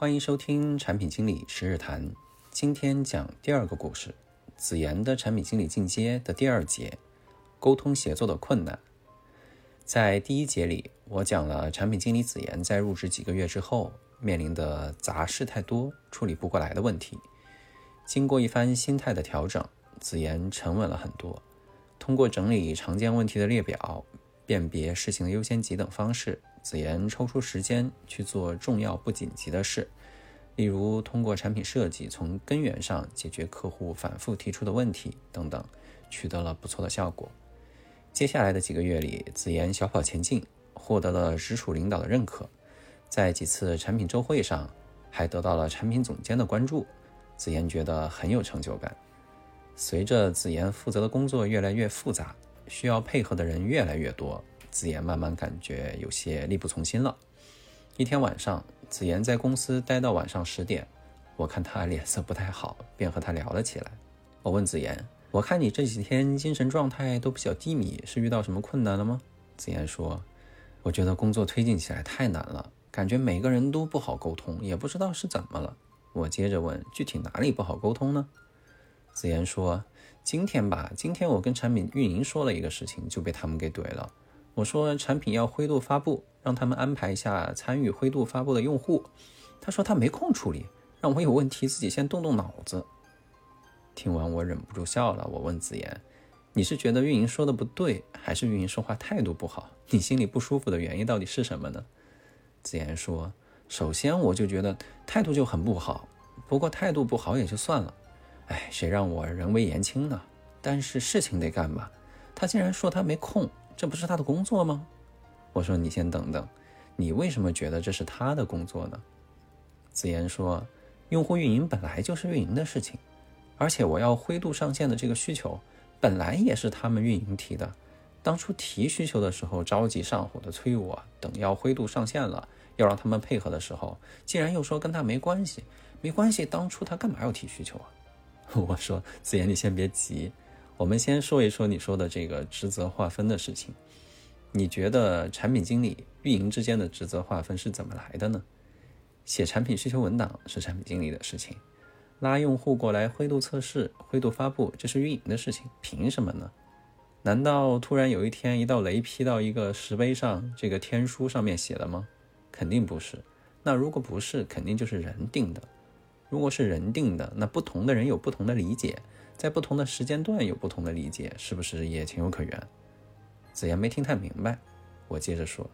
欢迎收听产品经理十日谈。今天讲第二个故事：子妍的产品经理进阶的第二节，沟通协作的困难。在第一节里，我讲了产品经理子妍在入职几个月之后面临的杂事太多、处理不过来的问题。经过一番心态的调整，子妍沉稳了很多。通过整理常见问题的列表，辨别事情的优先级等方式，子妍抽出时间去做重要不紧急的事，例如通过产品设计从根源上解决客户反复提出的问题等等，取得了不错的效果。接下来的几个月里，子妍小跑前进，获得了直属领导的认可，在几次产品周会上还得到了产品总监的关注。子妍觉得很有成就感。随着子妍负责的工作越来越复杂，需要配合的人越来越多，子妍慢慢感觉有些力不从心了。一天晚上，子妍在公司待到晚上十点，我看她脸色不太好，便和她聊了起来。我问子妍：“我看你这几天精神状态都比较低迷，是遇到什么困难了吗？”子妍说：“我觉得工作推进起来太难了，感觉每个人都不好沟通，也不知道是怎么了。”我接着问：“具体哪里不好沟通呢？”子妍说：“今天吧，今天我跟产品运营说了一个事情，就被他们给怼了。我说产品要灰度发布，让他们安排一下参与灰度发布的用户。他说他没空处理，让我有问题自己先动动脑子。”听完我忍不住笑了。我问子妍：“你是觉得运营说的不对，还是运营说话态度不好？你心里不舒服的原因到底是什么呢？”子妍说。首先，我就觉得态度就很不好。不过态度不好也就算了，哎，谁让我人微言轻呢？但是事情得干吧。他竟然说他没空，这不是他的工作吗？我说你先等等，你为什么觉得这是他的工作呢？子言说，用户运营本来就是运营的事情，而且我要灰度上线的这个需求，本来也是他们运营提的。当初提需求的时候着急上火的催我，等要灰度上线了。要让他们配合的时候，竟然又说跟他没关系，没关系。当初他干嘛要提需求啊？我说子言，你先别急，我们先说一说你说的这个职责划分的事情。你觉得产品经理、运营之间的职责划分是怎么来的呢？写产品需求文档是产品经理的事情，拉用户过来灰度测试、灰度发布，这是运营的事情。凭什么呢？难道突然有一天一道雷劈到一个石碑上，这个天书上面写的吗？肯定不是，那如果不是，肯定就是人定的。如果是人定的，那不同的人有不同的理解，在不同的时间段有不同的理解，是不是也情有可原？子言没听太明白，我接着说，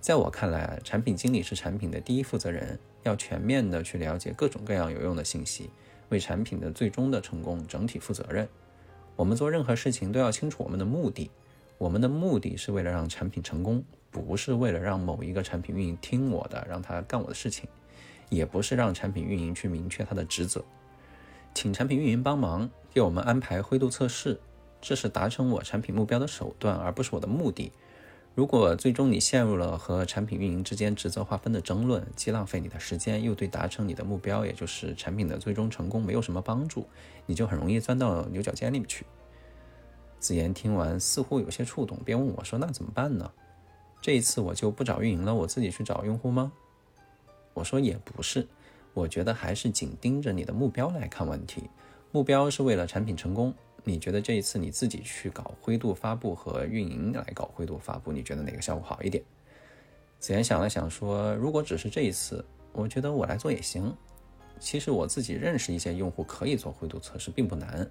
在我看来，产品经理是产品的第一负责人，要全面的去了解各种各样有用的信息，为产品的最终的成功整体负责任。我们做任何事情都要清楚我们的目的，我们的目的是为了让产品成功。不是为了让某一个产品运营听我的，让他干我的事情，也不是让产品运营去明确他的职责，请产品运营帮忙给我们安排灰度测试，这是达成我产品目标的手段，而不是我的目的。如果最终你陷入了和产品运营之间职责划分的争论，既浪费你的时间，又对达成你的目标，也就是产品的最终成功没有什么帮助，你就很容易钻到牛角尖里面去。子言听完似乎有些触动，便问我说：“那怎么办呢？”这一次我就不找运营了，我自己去找用户吗？我说也不是，我觉得还是紧盯着你的目标来看问题。目标是为了产品成功，你觉得这一次你自己去搞灰度发布和运营来搞灰度发布，你觉得哪个效果好一点？子妍想了想说，如果只是这一次，我觉得我来做也行。其实我自己认识一些用户可以做灰度测试，并不难。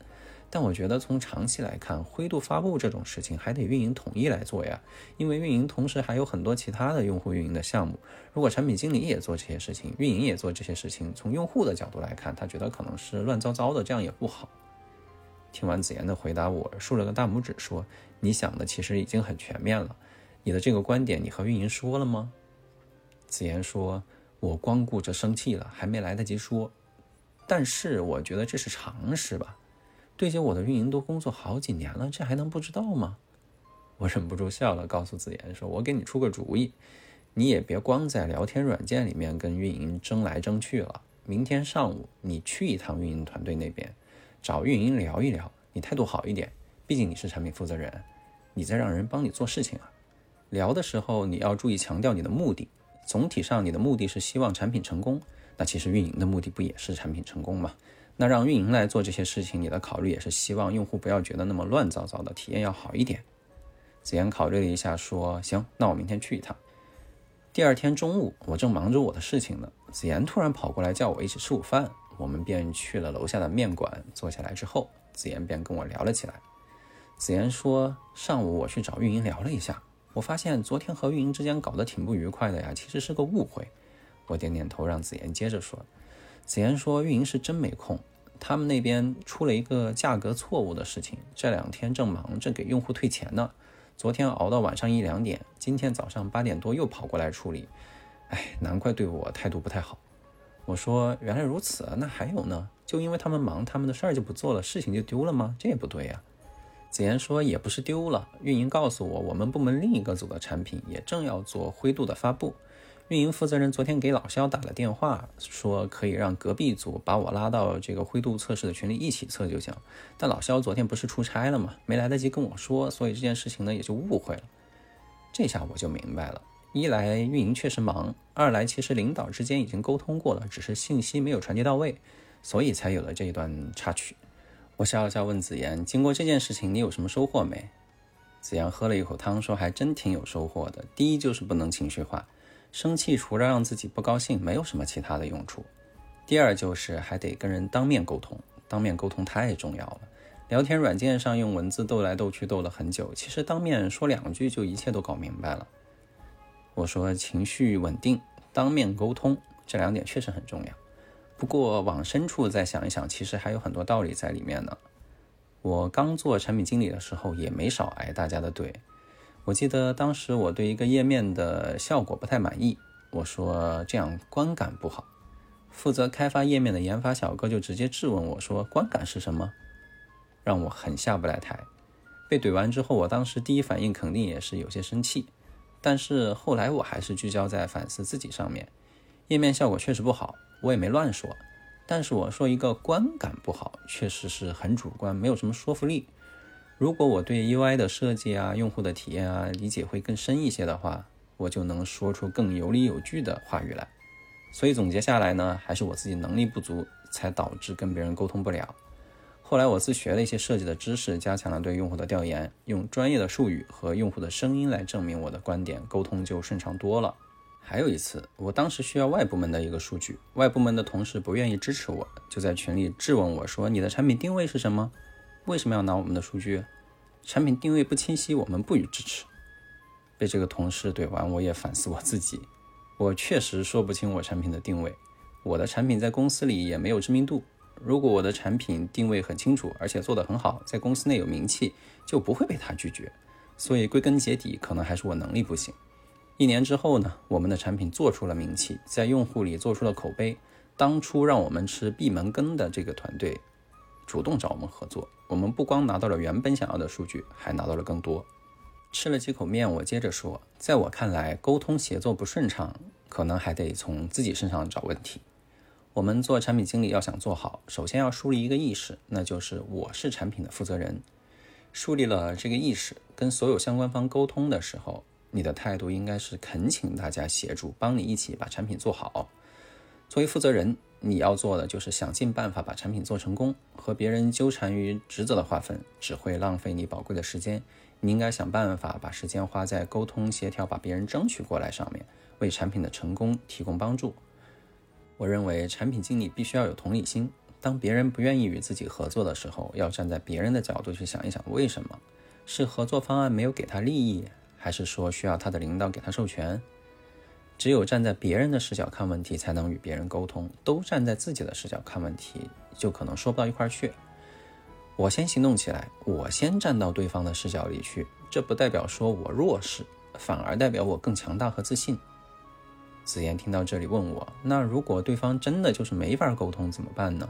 但我觉得从长期来看，灰度发布这种事情还得运营统一来做呀，因为运营同时还有很多其他的用户运营的项目。如果产品经理也做这些事情，运营也做这些事情，从用户的角度来看，他觉得可能是乱糟糟的，这样也不好。听完子妍的回答，我竖了个大拇指，说：“你想的其实已经很全面了。你的这个观点，你和运营说了吗？”子妍说：“我光顾着生气了，还没来得及说。但是我觉得这是常识吧。”对接我的运营都工作好几年了，这还能不知道吗？我忍不住笑了，告诉子言说：“我给你出个主意，你也别光在聊天软件里面跟运营争来争去了。明天上午你去一趟运营团队那边，找运营聊一聊，你态度好一点，毕竟你是产品负责人，你在让人帮你做事情啊。聊的时候你要注意强调你的目的，总体上你的目的是希望产品成功。”那其实运营的目的不也是产品成功吗？那让运营来做这些事情，你的考虑也是希望用户不要觉得那么乱糟糟的，体验要好一点。子妍考虑了一下，说：“行，那我明天去一趟。”第二天中午，我正忙着我的事情呢，子妍突然跑过来叫我一起吃午饭，我们便去了楼下的面馆。坐下来之后，子妍便跟我聊了起来。子妍说：“上午我去找运营聊了一下，我发现昨天和运营之间搞得挺不愉快的呀，其实是个误会。”我点点头，让子妍接着说。子妍说：“运营是真没空，他们那边出了一个价格错误的事情，这两天正忙着给用户退钱呢。”昨天熬到晚上一两点，今天早上八点多又跑过来处理，哎，难怪对我态度不太好。我说原来如此，那还有呢？就因为他们忙他们的事儿就不做了，事情就丢了吗？这也不对呀。子妍说也不是丢了，运营告诉我，我们部门另一个组的产品也正要做灰度的发布。运营负责人昨天给老肖打了电话，说可以让隔壁组把我拉到这个灰度测试的群里一起测就行。但老肖昨天不是出差了吗？没来得及跟我说，所以这件事情呢也就误会了。这下我就明白了：一来运营确实忙，二来其实领导之间已经沟通过了，只是信息没有传递到位，所以才有了这一段插曲。我笑了笑问子妍：“经过这件事情，你有什么收获没？”子妍喝了一口汤，说：“还真挺有收获的。第一就是不能情绪化。”生气除了让自己不高兴，没有什么其他的用处。第二就是还得跟人当面沟通，当面沟通太重要了。聊天软件上用文字斗来斗去斗了很久，其实当面说两句就一切都搞明白了。我说情绪稳定，当面沟通这两点确实很重要。不过往深处再想一想，其实还有很多道理在里面呢。我刚做产品经理的时候，也没少挨大家的怼。我记得当时我对一个页面的效果不太满意，我说这样观感不好。负责开发页面的研发小哥就直接质问我说：“观感是什么？”让我很下不来台。被怼完之后，我当时第一反应肯定也是有些生气，但是后来我还是聚焦在反思自己上面。页面效果确实不好，我也没乱说。但是我说一个观感不好，确实是很主观，没有什么说服力。如果我对 UI 的设计啊、用户的体验啊理解会更深一些的话，我就能说出更有理有据的话语来。所以总结下来呢，还是我自己能力不足，才导致跟别人沟通不了。后来我自学了一些设计的知识，加强了对用户的调研，用专业的术语和用户的声音来证明我的观点，沟通就顺畅多了。还有一次，我当时需要外部门的一个数据，外部门的同事不愿意支持我，就在群里质问我说：“你的产品定位是什么？”为什么要拿我们的数据？产品定位不清晰，我们不予支持。被这个同事怼完，我也反思我自己，我确实说不清我产品的定位。我的产品在公司里也没有知名度。如果我的产品定位很清楚，而且做得很好，在公司内有名气，就不会被他拒绝。所以归根结底，可能还是我能力不行。一年之后呢，我们的产品做出了名气，在用户里做出了口碑。当初让我们吃闭门羹的这个团队。主动找我们合作，我们不光拿到了原本想要的数据，还拿到了更多。吃了几口面，我接着说，在我看来，沟通协作不顺畅，可能还得从自己身上找问题。我们做产品经理要想做好，首先要树立一个意识，那就是我是产品的负责人。树立了这个意识，跟所有相关方沟通的时候，你的态度应该是恳请大家协助，帮你一起把产品做好。作为负责人。你要做的就是想尽办法把产品做成功，和别人纠缠于职责的划分，只会浪费你宝贵的时间。你应该想办法把时间花在沟通协调、把别人争取过来上面，为产品的成功提供帮助。我认为产品经理必须要有同理心，当别人不愿意与自己合作的时候，要站在别人的角度去想一想，为什么？是合作方案没有给他利益，还是说需要他的领导给他授权？只有站在别人的视角看问题，才能与别人沟通。都站在自己的视角看问题，就可能说不到一块儿去。我先行动起来，我先站到对方的视角里去，这不代表说我弱势，反而代表我更强大和自信。子言听到这里问我：“那如果对方真的就是没法沟通怎么办呢？”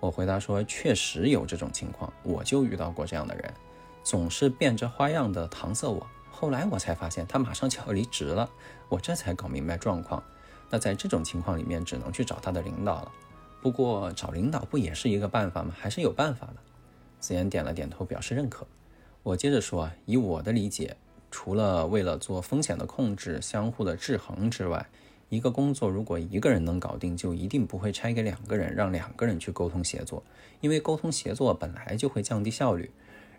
我回答说：“确实有这种情况，我就遇到过这样的人，总是变着花样的搪塞我。”后来我才发现，他马上就要离职了，我这才搞明白状况。那在这种情况里面，只能去找他的领导了。不过找领导不也是一个办法吗？还是有办法的。子言点了点头，表示认可。我接着说，以我的理解，除了为了做风险的控制、相互的制衡之外，一个工作如果一个人能搞定，就一定不会拆给两个人，让两个人去沟通协作，因为沟通协作本来就会降低效率。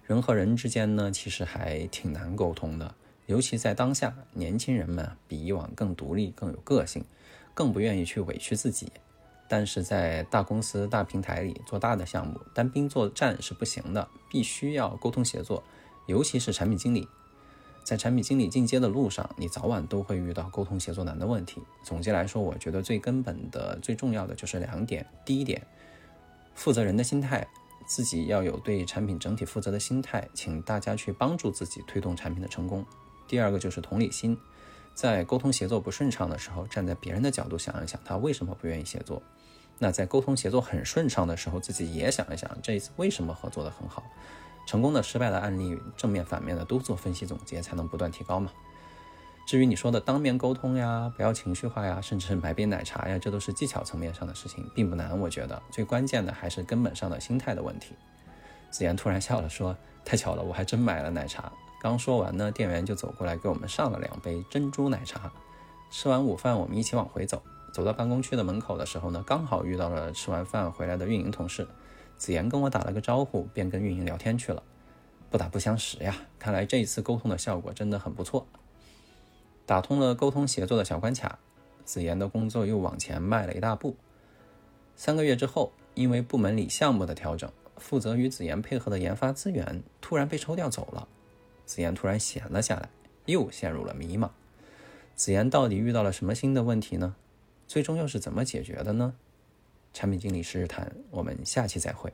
人和人之间呢，其实还挺难沟通的，尤其在当下，年轻人们比以往更独立、更有个性，更不愿意去委屈自己。但是在大公司、大平台里做大的项目，单兵作战是不行的，必须要沟通协作，尤其是产品经理。在产品经理进阶的路上，你早晚都会遇到沟通协作难的问题。总结来说，我觉得最根本的、最重要的就是两点：第一点，负责人的心态，自己要有对产品整体负责的心态，请大家去帮助自己推动产品的成功；第二个就是同理心，在沟通协作不顺畅的时候，站在别人的角度想一想，他为什么不愿意协作；那在沟通协作很顺畅的时候，自己也想一想，这一次为什么合作的很好。成功的、失败的案例，正面、反面的都做分析总结，才能不断提高嘛。至于你说的当面沟通呀，不要情绪化呀，甚至买杯奶茶呀，这都是技巧层面上的事情，并不难。我觉得最关键的还是根本上的心态的问题。子妍突然笑了，说：“太巧了，我还真买了奶茶。”刚说完呢，店员就走过来给我们上了两杯珍珠奶茶。吃完午饭，我们一起往回走。走到办公区的门口的时候呢，刚好遇到了吃完饭回来的运营同事。子妍跟我打了个招呼，便跟运营聊天去了。不打不相识呀，看来这一次沟通的效果真的很不错。打通了沟通协作的小关卡，子妍的工作又往前迈了一大步。三个月之后，因为部门里项目的调整，负责与子妍配合的研发资源突然被抽调走了。子妍突然闲了下来，又陷入了迷茫。子妍到底遇到了什么新的问题呢？最终又是怎么解决的呢？产品经理日谈，我们下期再会。